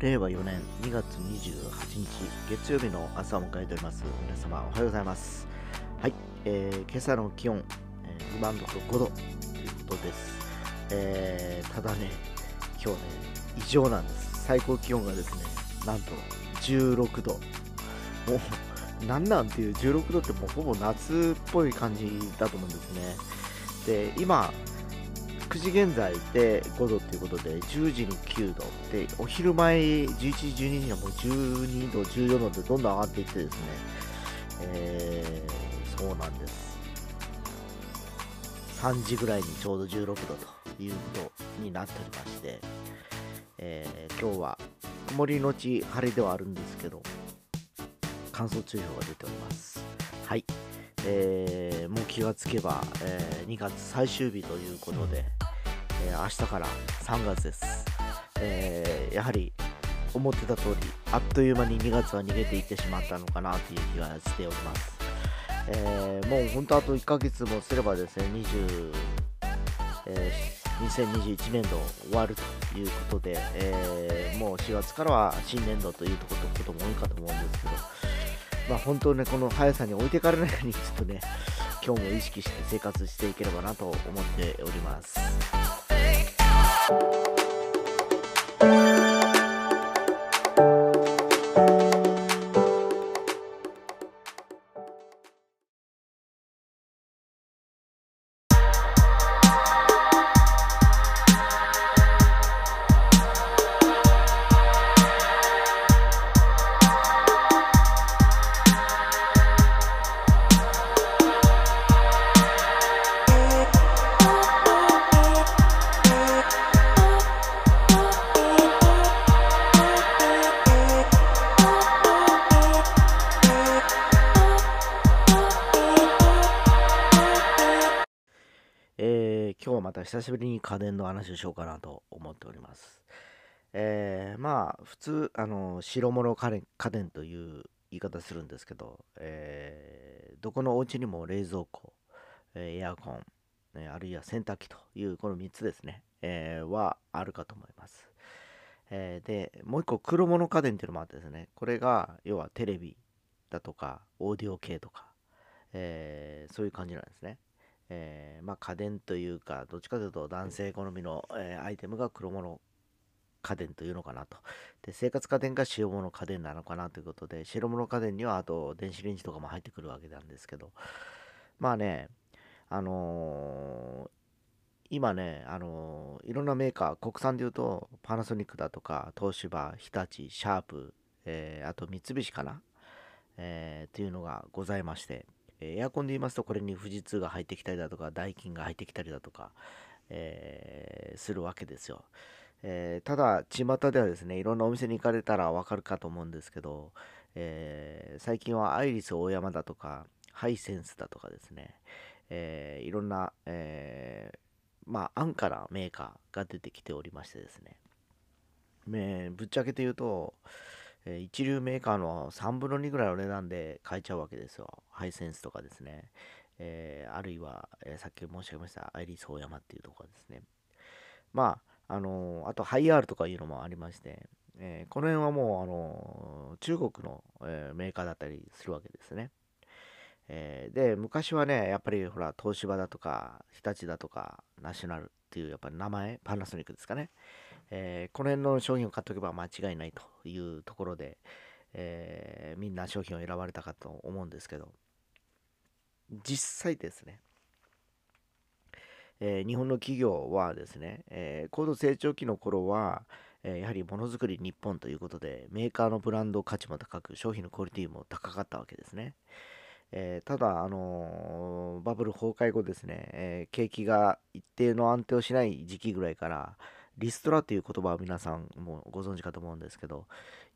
令和4年2月28日月曜日の朝を迎えております。皆様おはようございます。はい、えー、今朝の気温、えー、今のところ5度ということです、えー、ただね今日ね異常なんです。最高気温がですねなんと16度。もうなんなんっていう16度ってもうほぼ夏っぽい感じだと思うんですね。で今9時現在で5度ということで、10時に9度で、お昼前11時、12時にはもう12度、14度でどんどん上がっていってですね、えー、そうなんです。3時ぐらいにちょうど16度ということになっておりまして、えー、今日は曇りのち晴れではあるんですけど、乾燥注意報が出ております。はい。えー、もう気がつけば、えー、2月最終日ということで、えー、明日から3月です、えー、やはり思ってた通りあっという間に2月は逃げていってしまったのかなという気がしております、えー、もう本当あと1ヶ月もすればですね20、え2021年度終わるということで、えもう4月からは新年度ということも多いかと思うんですけどまあ、本当ね、この速さに置いてかれないように、ちょっとね、今日も意識して生活していければなと思っております。今久しぶりに家電の話をしようかなと思っております。えー、まあ、普通、あの、白物家電家電という言い方するんですけど、えー、どこのお家にも冷蔵庫、えエアコン、えあるいは洗濯機というこの3つですね、えー、はあるかと思います。え、で、もう一個黒物家電っていうのもあってですね、これが要はテレビだとか、オーディオ系とか、え、そういう感じなんですね。えー、まあ、家電というか、どっちかというと男性好みの、えー、アイテムが黒物家電というのかなと。で、生活家電が白物家電なのかなということで、白物家電にはあと電子レンジとかも入ってくるわけなんですけど、まあね、あのー、今ね、あのー、いろんなメーカー、国産でいうと、パナソニックだとか、東芝、日立、シャープ、えー、あと三菱かな、えー、っていうのがございまして、えエアコンで言いますと、これに富士通が入ってきたりだとか、ダイキンが入ってきたりだとか、えー、するわけですよ。えー、ただ、巷ではですね、いろんなお店に行かれたらわかるかと思うんですけど、えー、最近はアイリス大山だとか、ハイセンスだとかですね、え、いろんな、えまあ、安価なメーカーが出てきておりましてですね、ねぶっちゃけて言うと、え一流メーカーの3分の2ぐらいの値段で買えちゃうわけですよ。ハイセンスとかですね。えー、あるいは、えー、さっき申し上げましたアイリスオーヤマっていうところですね。まあ、あの、あとハイアールとかいうのもありまして、えこの辺はもう、あの中国の、えメーカーだったりするわけですね。えで、昔はね、やっぱりほら、東芝だとか、日立だとか、ナショナルっていうやっぱり名前、パナソニックですかね。えー、この辺の商品を買っておけば間違いないというところで、えー、みんな商品を選ばれたかと思うんですけど、実際ですね、えー、日本の企業はですね、え高度成長期の頃は、えやはりものづくり日本ということで、メーカーのブランド価値も高く、商品のクオリティも高かったわけですね。えー、ただ、あのー、バブル崩壊後ですね、えー、景気が一定の安定をしない時期ぐらいから、リストラという言葉は皆さんもご存知かと思うんですけど、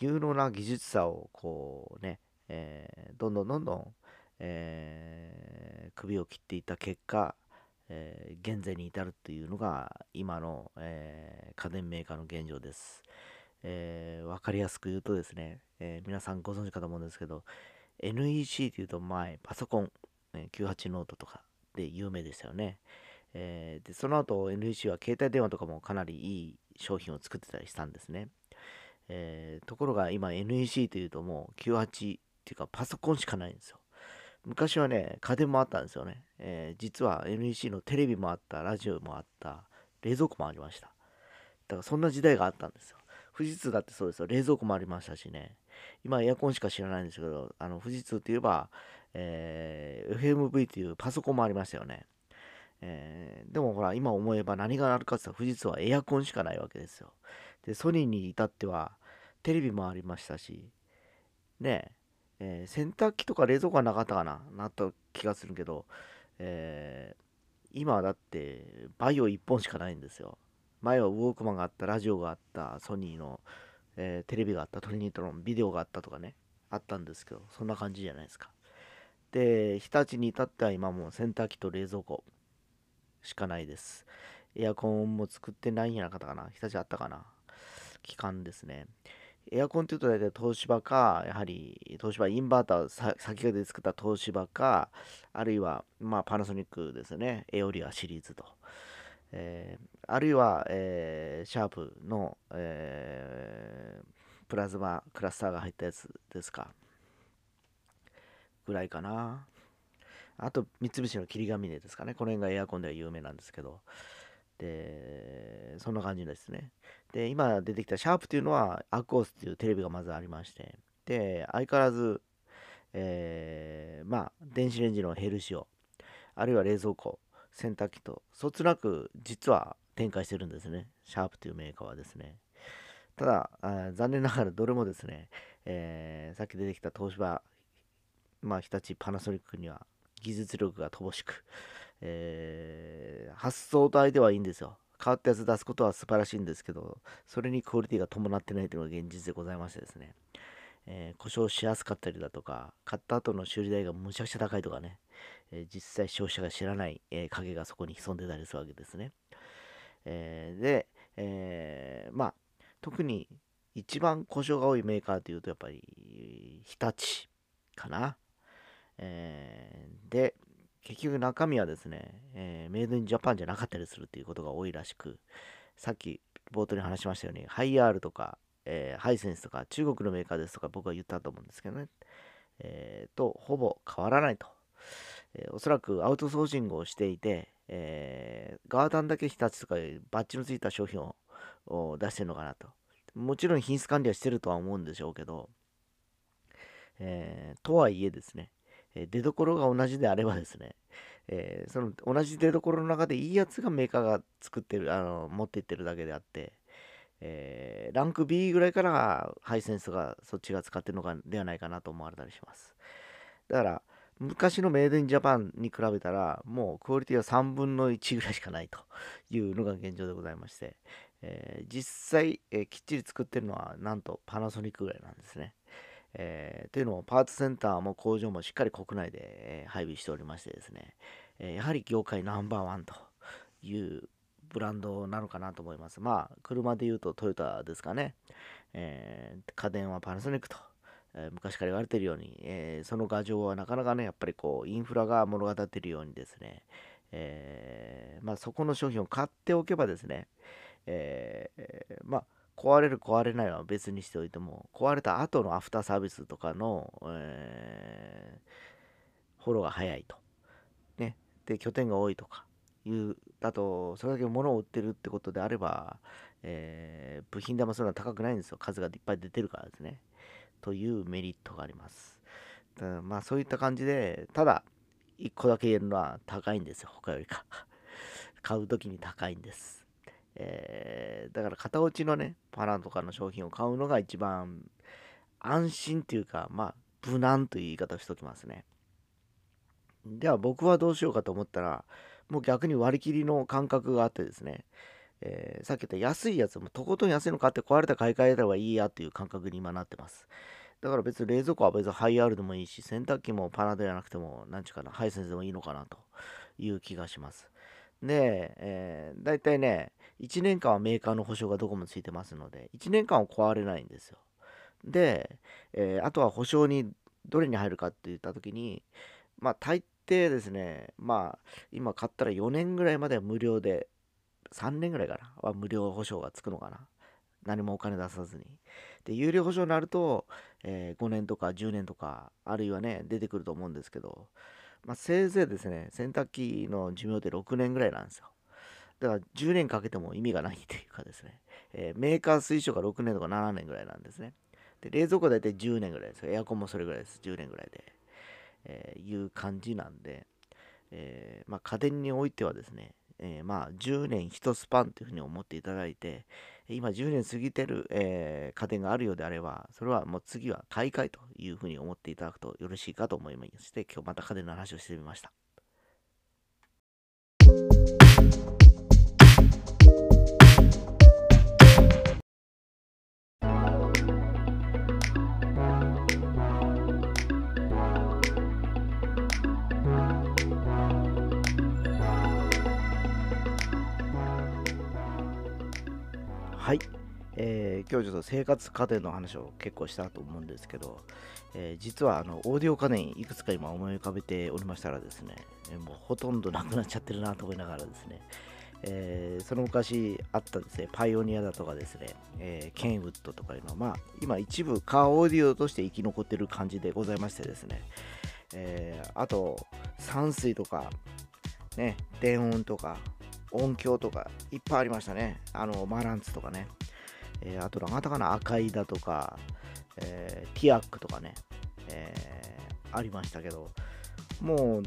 有能な技術者をこうね、えー、どんどんどんどん、えー、首を切っていった結果、えー、現在に至るというのが今の、え家電メーカーの現状です。えー、分かりやすく言うとですね、え皆さんご存知かと思うんですけど、NEC というと前、パソコン、98ノートとかで有名でしたよね。えー、でその後 NEC は携帯電話とかもかなりいい商品を作ってたりしたんですね。えー、ところが今 NEC というともう98っていうかパソコンしかないんですよ。昔はね、家電もあったんですよね。えー、実は NEC のテレビもあった、ラジオもあった、冷蔵庫もありました。だからそんな時代があったんですよ。富士通だってそうですよ。冷蔵庫もありましたしね。今エアコンしか知らないんですけど、あの富士通といえば、えー、FMV というパソコンもありましたよね。えー、でもほら、今思えば何があるかって言ったら富士通はエアコンしかないわけですよ。で、ソニーに至ってはテレビもありましたし、ねえー、洗濯機とか冷蔵庫はなかったかななった気がするけど、えー、今だってバイオ1本しかないんですよ。前はウォークマンがあった、ラジオがあった、ソニーの、えー、テレビがあった、トリニートのビデオがあったとかね、あったんですけど、そんな感じじゃないですか。で、日立に至っては今も洗濯機と冷蔵庫しかないです。エアコンも作ってないんやなかったかな？日立あったかな？期間ですね。エアコンっていうと大体東芝か、やはり東芝インバーター先駆けで作った東芝か、あるいは、まあ、パナソニックですね。エオリアシリーズと。えー、あるいは、えー、シャープの、えー、プラズマクラスターが入ったやつですか。ぐらいかな。あと、三菱の霧ヶ峰ですかね。この辺がエアコンでは有名なんですけど。で、そんな感じですね。で、今出てきたシャープというのは、アクオスっていうテレビがまずありまして、で、相変わらず、えー、まあ、電子レンジのヘルシオ、あるいは冷蔵庫、洗濯機と、そつなく実は展開してるんですね。シャープというメーカーはですね。ただ、あ残念ながらどれもですね、えー、さっき出てきた東芝、まあ、日立、パナソニックには技術力が乏しく、えー、発想体ではいいんですよ。変わったやつ出すことは素晴らしいんですけど、それにクオリティが伴ってないというのが現実でございましてですね、えー、故障しやすかったりだとか、買った後の修理代がむちゃくちゃ高いとかね、えー、実際消費者が知らない、え、影がそこに潜んでたりするわけですね。えで、えまあ、特に一番故障が多いメーカーというとやっぱり日立かな。えで、結局中身はですね、えー、メイドインジャパンじゃなかったりするっていうことが多いらしく、さっき冒頭に話しましたように、ハイアールとか、えー、ハイセンスとか、中国のメーカーですとか僕は言ったと思うんですけどね、えー、と、ほぼ変わらないと。えー、おそらくアウトソーシングをしていて、えー、ガーダンだけ日立とかバッジのついた商品を出してるのかなと。もちろん品質管理はしてるとは思うんでしょうけど、えー、とはいえですね、え出どころが同じであればですね、えー、その同じ出どころの中でいいやつがメーカーが作ってる、あの持っていってるだけであって、えー、ランク B ぐらいからハイセンスがそっちが使ってるのかではないかなと思われたりします。だから、昔のメイドインジャパンに比べたら、もうクオリティは3分の1ぐらいしかないというのが現状でございまして、えー、実際、え、きっちり作ってるのはなんとパナソニックぐらいなんですね。えー、というのもパーツセンターも工場もしっかり国内で、配備しておりましてですね、えやはり業界ナンバーワンというブランドなのかなと思います。まあ、車で言うとトヨタですかね。えー、家電はパナソニックと、えー、昔から言われているように、えー、その牙城はなかなかね、やっぱりこう、インフラが物語ってるようにですね、えまあ、そこの商品を買っておけばですね、えまあ、壊れる壊れないは別にしておいても、壊れた後のアフターサービスとかの、えー、フォローが早いと。ね。で、拠点が多いとかいう、だと、それだけ物を売ってるってことであれば、えー、部品代もそんな高くないんですよ。数がいっぱい出てるからですね。というメリットがあります。だまあそういった感じで、ただ、1個だけ言えるのは高いんですよ。他よりか。買う時に高いんです。えー、だから型落ちのね、パラとかの商品を買うのが一番安心っていうか、まあ、無難という言い方をしときますね。では僕はどうしようかと思ったら、もう逆に割り切りの感覚があってですね、えー、さっき言った安いやつもとことん安いの買って壊れた買い替えた方がいいやっていう感覚に今なってます。だから別に冷蔵庫は別にハイアールでもいいし、洗濯機もパナではなくても、なんちゅうかな、ハイセンスでもいいのかなという気がします。で、えー、大体ね、1年間はメーカーの保証がどこもついてますので、1年間は壊れないんですよ。で、えー、あとは保証にどれに入るかって言った時に、まあ大抵ですね、まあ今買ったら4年ぐらいまでは無料で、3年ぐらいかなは無料保証がつくのかな。何もお金出さずに。で、有料保証になると、えー、5年とか10年とか、あるいはね、出てくると思うんですけど、まあ、せいぜいですね、洗濯機の寿命って6年ぐらいなんですよ。だから10年かけても意味がないというかですね、えー、メーカー推奨が6年とか7年ぐらいなんですね。で、冷蔵庫大体10年ぐらいですよ。エアコンもそれぐらいです。10年ぐらいで。えー、いう感じなんで、えー、まあ、家電においてはですね、え、まあ、10年1スパンというふうに思っていただいて、今10年過ぎてる、えー、家電があるようであれば、それはもう次は買い替えというふうに思っていただくとよろしいかと思いまして、今日また家電の話をしてみました。今日ちょっと生活家電の話を結構したと思うんですけど、えー、実はあのオーディオ家電いくつか今思い浮かべておりましたらですね、え、もうほとんどなくなっちゃってるなと思いながらですね、えー、その昔あったですね、パイオニアだとかですね、えー、ケンウッドとかいうのは、まあ、今一部カーオーディオとして生き残ってる感じでございましてですね、えー、あと、山水とか、ね、電音とか、音響とかいっぱいありましたね。あの、マランツとかね。えー、あと、なかったかな、赤いだとか、えー、ティアックとかね、えー、ありましたけど、もう、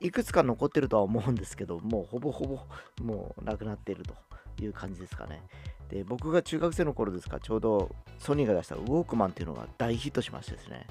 いくつか残ってるとは思うんですけど、もうほぼほぼもうなくなっているという感じですかね。で、僕が中学生の頃ですか、ちょうどソニーが出したウォークマンっていうのが大ヒットしましてですね、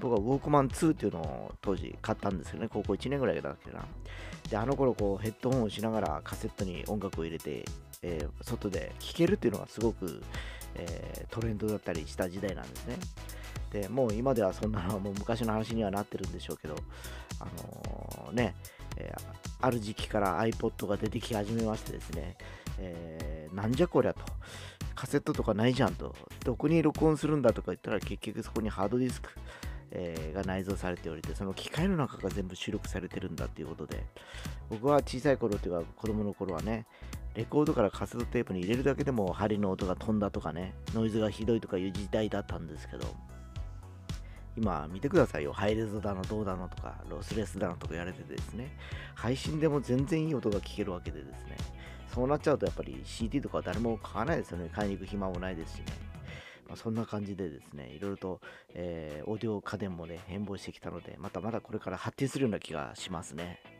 僕はウォークマン2っていうのを当時買ったんですよね。高校1年ぐらいだっけな。で、あの頃こうヘッドホンをしながらカセットに音楽を入れて、えー、外で聴けるっていうのがすごく、えー、トレンドだったりした時代なんですね。で、もう今ではそんなのはもう昔の話にはなってるんでしょうけど、あのー、ね、えある時期から iPod が出てき始めましてですね、えなんじゃこりゃと。カセットとかないじゃんと。どこに録音するんだとか言ったら結局そこにハードディスク、えー、が内蔵されておりて、その機械の中が全部収録されてるんだっていうことで、僕は小さい頃っていうか子供の頃はね、レコードからカセットテープに入れるだけでも針の音が飛んだとかね、ノイズがひどいとかいう時代だったんですけど、今見てくださいよ。ハイレゾだのどうだのとか、ロスレスだのとかやれてですね、配信でも全然いい音が聞けるわけでですね、そうなっちゃうとやっぱり CD とかは誰も買わないですよね。買いに行く暇もないですしね。まあ、そんな感じでですね、いろいろと、えー、オーディオ家電もね、変貌してきたので、またまだこれから発展するような気がしますね。